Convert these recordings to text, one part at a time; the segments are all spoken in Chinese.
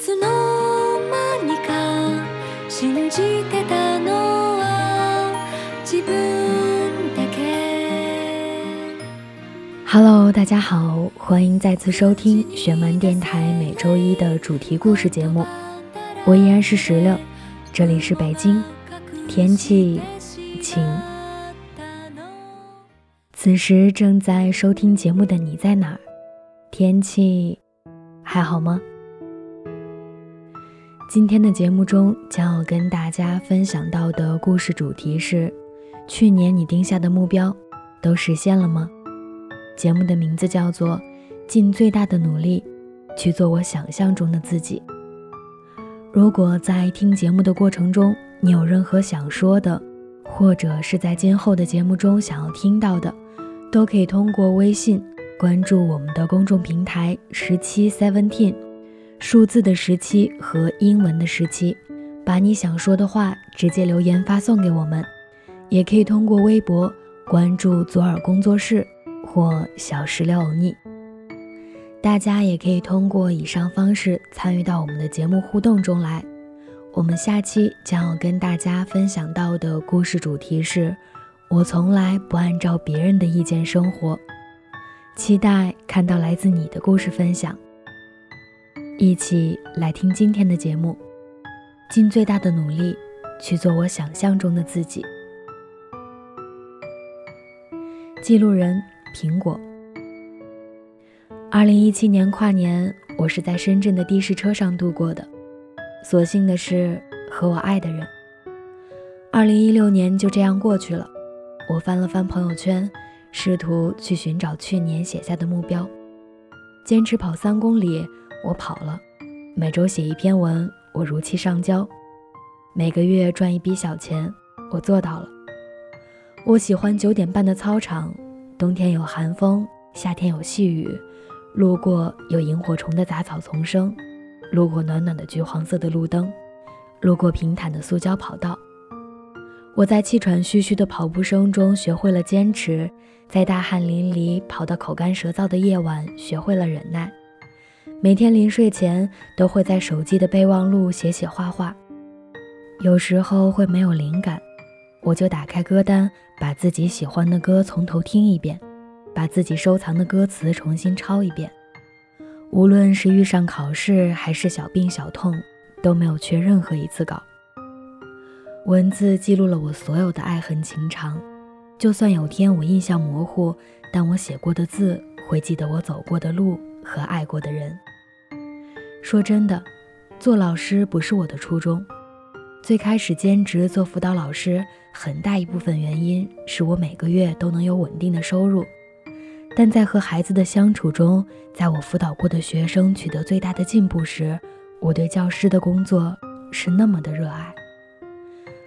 つの間にか信じてたのは自分だけ Hello，大家好，欢迎再次收听玄门电台每周一的主题故事节目。我依然是石榴，这里是北京，天气晴。此时正在收听节目的你在哪儿？天气还好吗？ 今天的节目中将要跟大家分享到的故事主题是：去年你定下的目标都实现了吗？节目的名字叫做《尽最大的努力去做我想象中的自己》。如果在听节目的过程中，你有任何想说的，或者是在今后的节目中想要听到的，都可以通过微信关注我们的公众平台十七 seventeen，数字的十七和英文的十七，把你想说的话直接留言发送给我们，也可以通过微博关注左耳工作室或小石榴欧尼。大家也可以通过以上方式参与到我们的节目互动中来。我们下期将要跟大家分享到的故事主题是。我从来不按照别人的意见生活，期待看到来自你的故事分享。一起来听今天的节目，尽最大的努力去做我想象中的自己。记录人：苹果。二零一七年跨年，我是在深圳的的士车上度过的，所幸的是和我爱的人。二零一六年就这样过去了。我翻了翻朋友圈，试图去寻找去年写下的目标。坚持跑三公里，我跑了；每周写一篇文，我如期上交；每个月赚一笔小钱，我做到了。我喜欢九点半的操场，冬天有寒风，夏天有细雨，路过有萤火虫的杂草丛生，路过暖暖的橘黄色的路灯，路过平坦的塑胶跑道。我在气喘吁吁的跑步声中学会了坚持，在大汗淋漓跑到口干舌燥的夜晚学会了忍耐。每天临睡前都会在手机的备忘录写写画画。有时候会没有灵感，我就打开歌单，把自己喜欢的歌从头听一遍，把自己收藏的歌词重新抄一遍。无论是遇上考试还是小病小痛，都没有缺任何一次稿。文字记录了我所有的爱恨情长，就算有天我印象模糊，但我写过的字会记得我走过的路和爱过的人。说真的，做老师不是我的初衷。最开始兼职做辅导老师，很大一部分原因是我每个月都能有稳定的收入。但在和孩子的相处中，在我辅导过的学生取得最大的进步时，我对教师的工作是那么的热爱。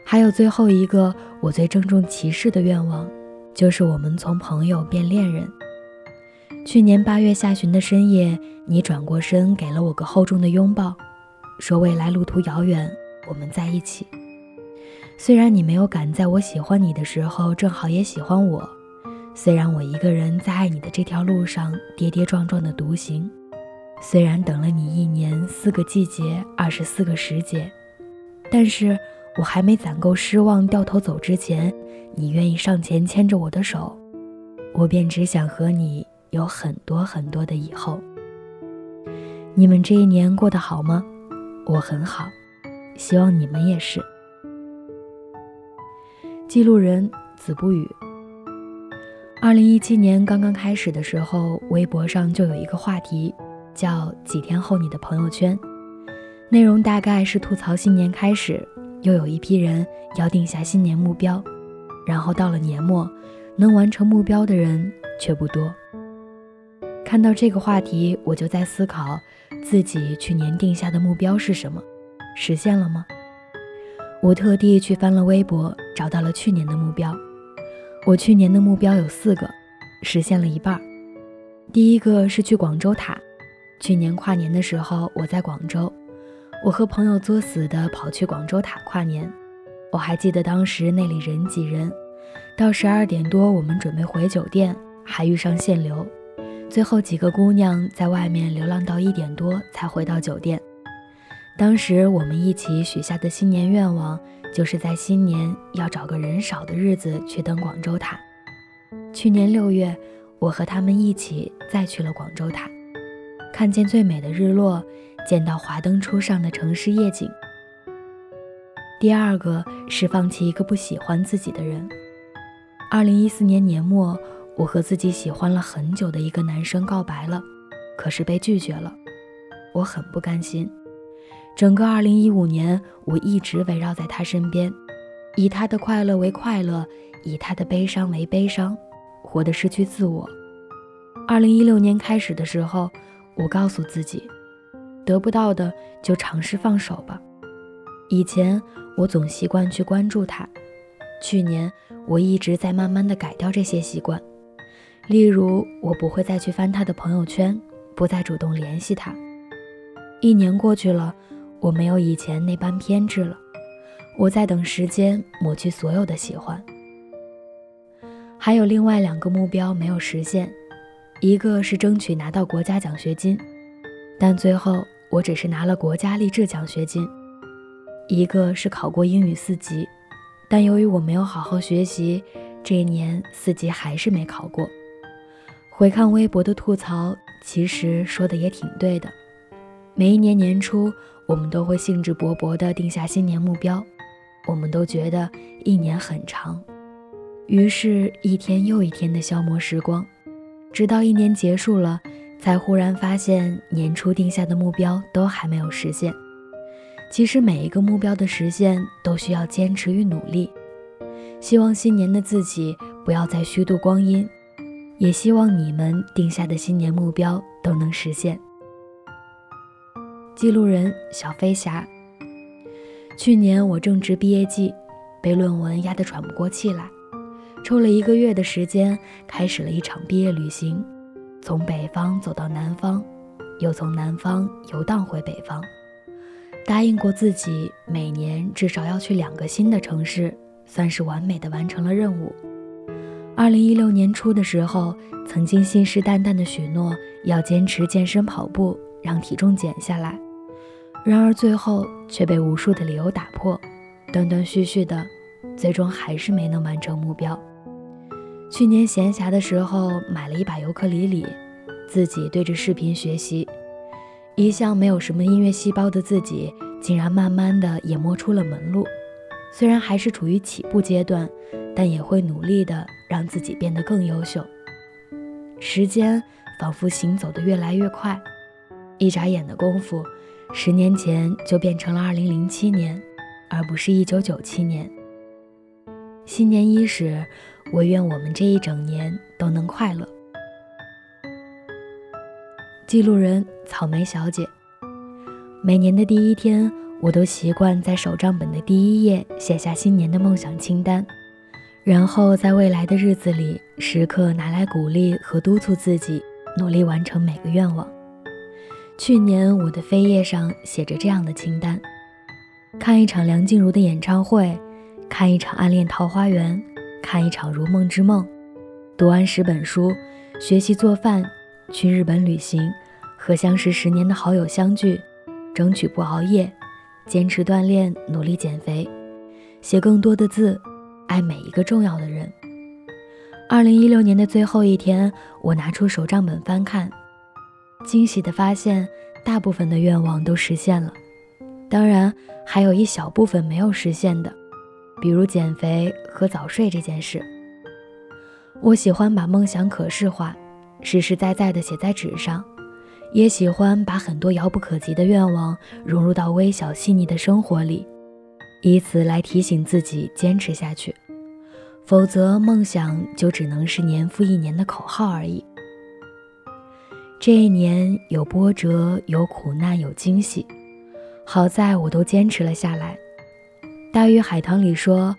还有最后一个我最郑重其事的愿望，就是我们从朋友变恋人。去年八月下旬的深夜，你转过身给了我个厚重的拥抱，说未来路途遥远，我们在一起。虽然你没有赶在我喜欢你的时候正好也喜欢我，虽然我一个人在爱你的这条路上跌跌撞撞的独行，虽然等了你一年四个季节二十四个时节，但是。我还没攒够失望掉头走之前，你愿意上前牵着我的手，我便只想和你有很多很多的以后。你们这一年过得好吗？我很好，希望你们也是。记录人子不语。二零一七年刚刚开始的时候，微博上就有一个话题，叫“几天后你的朋友圈”，内容大概是吐槽新年开始。又有一批人要定下新年目标，然后到了年末，能完成目标的人却不多。看到这个话题，我就在思考自己去年定下的目标是什么，实现了吗？我特地去翻了微博，找到了去年的目标。我去年的目标有四个，实现了一半。第一个是去广州塔，去年跨年的时候我在广州。我和朋友作死的跑去广州塔跨年，我还记得当时那里人挤人，到十二点多我们准备回酒店，还遇上限流，最后几个姑娘在外面流浪到一点多才回到酒店。当时我们一起许下的新年愿望，就是在新年要找个人少的日子去登广州塔。去年六月，我和他们一起再去了广州塔，看见最美的日落，见到华灯初上的城市夜景。第二个是放弃一个不喜欢自己的人。二零一四年年末，我和自己喜欢了很久的一个男生告白了，可是被拒绝了，我很不甘心。整个二零一五年，我一直围绕在他身边，以他的快乐为快乐，以他的悲伤为悲伤，活得失去自我。二零一六年开始的时候，我告诉自己，得不到的就尝试放手吧。以前我总习惯去关注他，去年我一直在慢慢的改掉这些习惯，例如我不会再去翻他的朋友圈，不再主动联系他。一年过去了。我没有以前那般偏执了，我在等时间抹去所有的喜欢。还有另外两个目标没有实现，一个是争取拿到国家奖学金，但最后我只是拿了国家励志奖学金；一个是考过英语四级，但由于我没有好好学习，这一年四级还是没考过。回看微博的吐槽，其实说的也挺对的。每一年年初。我们都会兴致勃勃地定下新年目标，我们都觉得一年很长，于是，一天又一天的消磨时光，直到一年结束了，才忽然发现年初定下的目标都还没有实现。其实，每一个目标的实现都需要坚持与努力。希望新年的自己不要再虚度光阴，也希望你们定下的新年目标都能实现。记录人小飞侠。去年我正值毕业季，被论文压得喘不过气来，抽了一个月的时间，开始了一场毕业旅行，从北方走到南方，又从南方游荡回北方。答应过自己，每年至少要去两个新的城市，算是完美的完成了任务。二零一六年初的时候，曾经信誓旦旦的许诺要坚持健身跑步，让体重减下来。然而最后却被无数的理由打破，断断续续的，最终还是没能完成目标。去年闲暇的时候买了一把尤克里里，自己对着视频学习。一向没有什么音乐细胞的自己，竟然慢慢的也摸出了门路。虽然还是处于起步阶段，但也会努力的让自己变得更优秀。时间仿佛行走的越来越快，一眨眼的功夫。十年前就变成了二零零七年，而不是一九九七年。新年伊始，我愿我们这一整年都能快乐。记录人草莓小姐。每年的第一天，我都习惯在手账本的第一页写下新年的梦想清单，然后在未来的日子里，时刻拿来鼓励和督促自己，努力完成每个愿望。去年我的扉页上写着这样的清单：看一场梁静茹的演唱会，看一场《暗恋桃花源》，看一场《如梦之梦》，读完十本书，学习做饭，去日本旅行，和相识十年的好友相聚，争取不熬夜，坚持锻炼，努力减肥，写更多的字，爱每一个重要的人。二零一六年的最后一天，我拿出手账本翻看。惊喜地发现，大部分的愿望都实现了，当然还有一小部分没有实现的，比如减肥和早睡这件事。我喜欢把梦想可视化，实实在在地写在纸上，也喜欢把很多遥不可及的愿望融入到微小细腻的生活里，以此来提醒自己坚持下去，否则梦想就只能是年复一年的口号而已。这一年有波折，有苦难，有惊喜，好在我都坚持了下来。大鱼海棠里说：“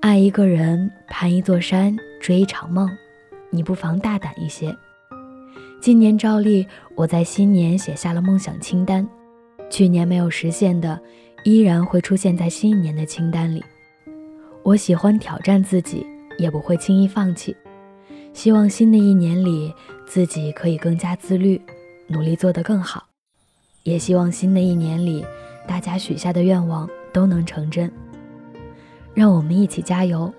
爱一个人，攀一座山，追一场梦，你不妨大胆一些。”今年照例，我在新年写下了梦想清单，去年没有实现的，依然会出现在新一年的清单里。我喜欢挑战自己，也不会轻易放弃。希望新的一年里。自己可以更加自律，努力做得更好，也希望新的一年里，大家许下的愿望都能成真。让我们一起加油，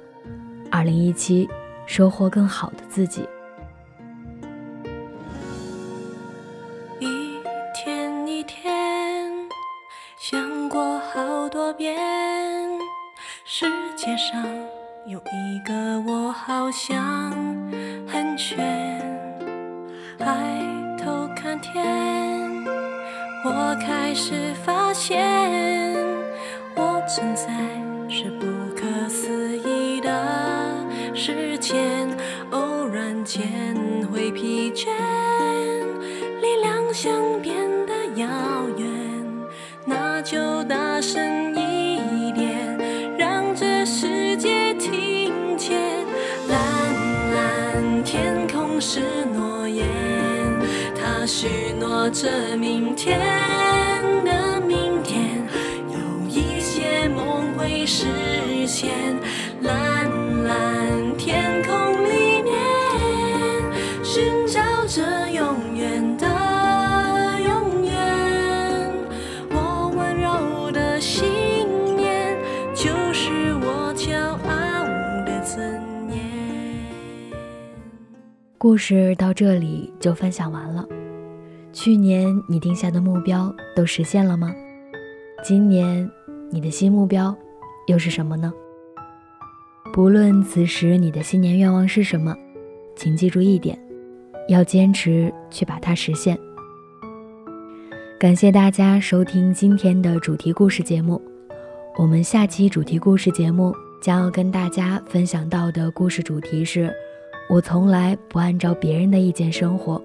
二零一七，收获更好的自己。一天一天过好多遍，世界上有一个我好像很悬，抬头看天，我开始发现我存在是不可思议的事件，偶然间会疲倦。力量想变得遥远，深一点，让这世界听见。蓝蓝天空是诺言，它许诺着明天的明天，有一些梦会实现。故事到这里就分享完了。去年你定下的目标都实现了吗？今年你的新目标又是什么呢？不论此时你的新年愿望是什么，请记住一点，要坚持去把它实现。感谢大家收听今天的主题故事节目。我们下期主题故事节目将要跟大家分享到的故事主题是：我从来不按照别人的意见生活。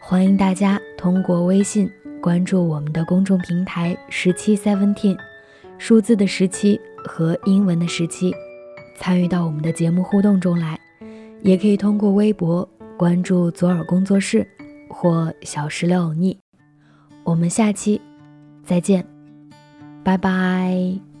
欢迎大家通过微信关注我们的公众平台“十七 Seventeen”，数字的十七和英文的十七，参与到我们的节目互动中来。也可以通过微博关注左耳工作室或小石榴欧尼。我们下期再见，拜拜。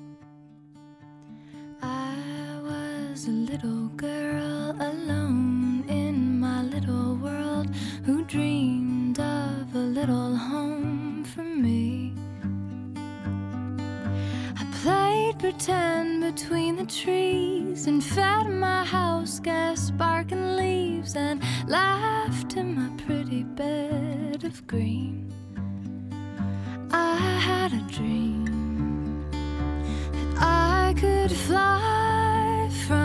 Pretend between the trees and fed my house gas sparking leaves and laughed in my pretty bed of green. I had a dream that I could fly from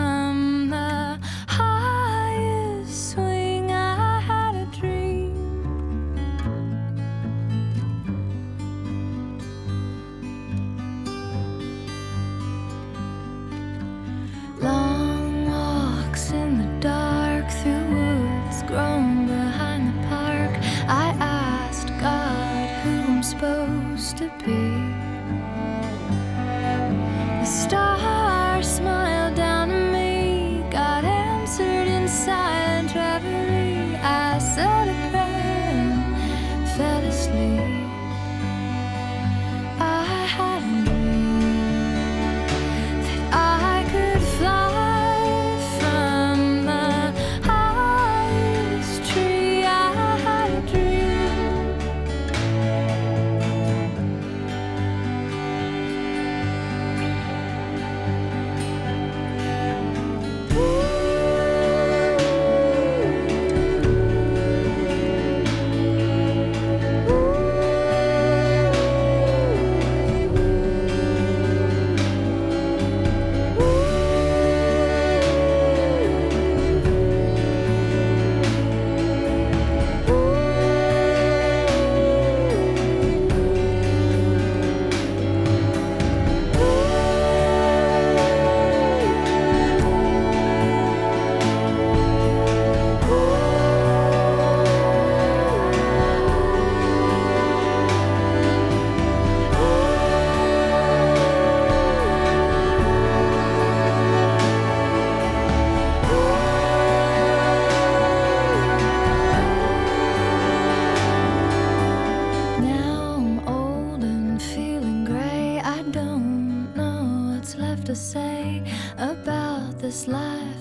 this life.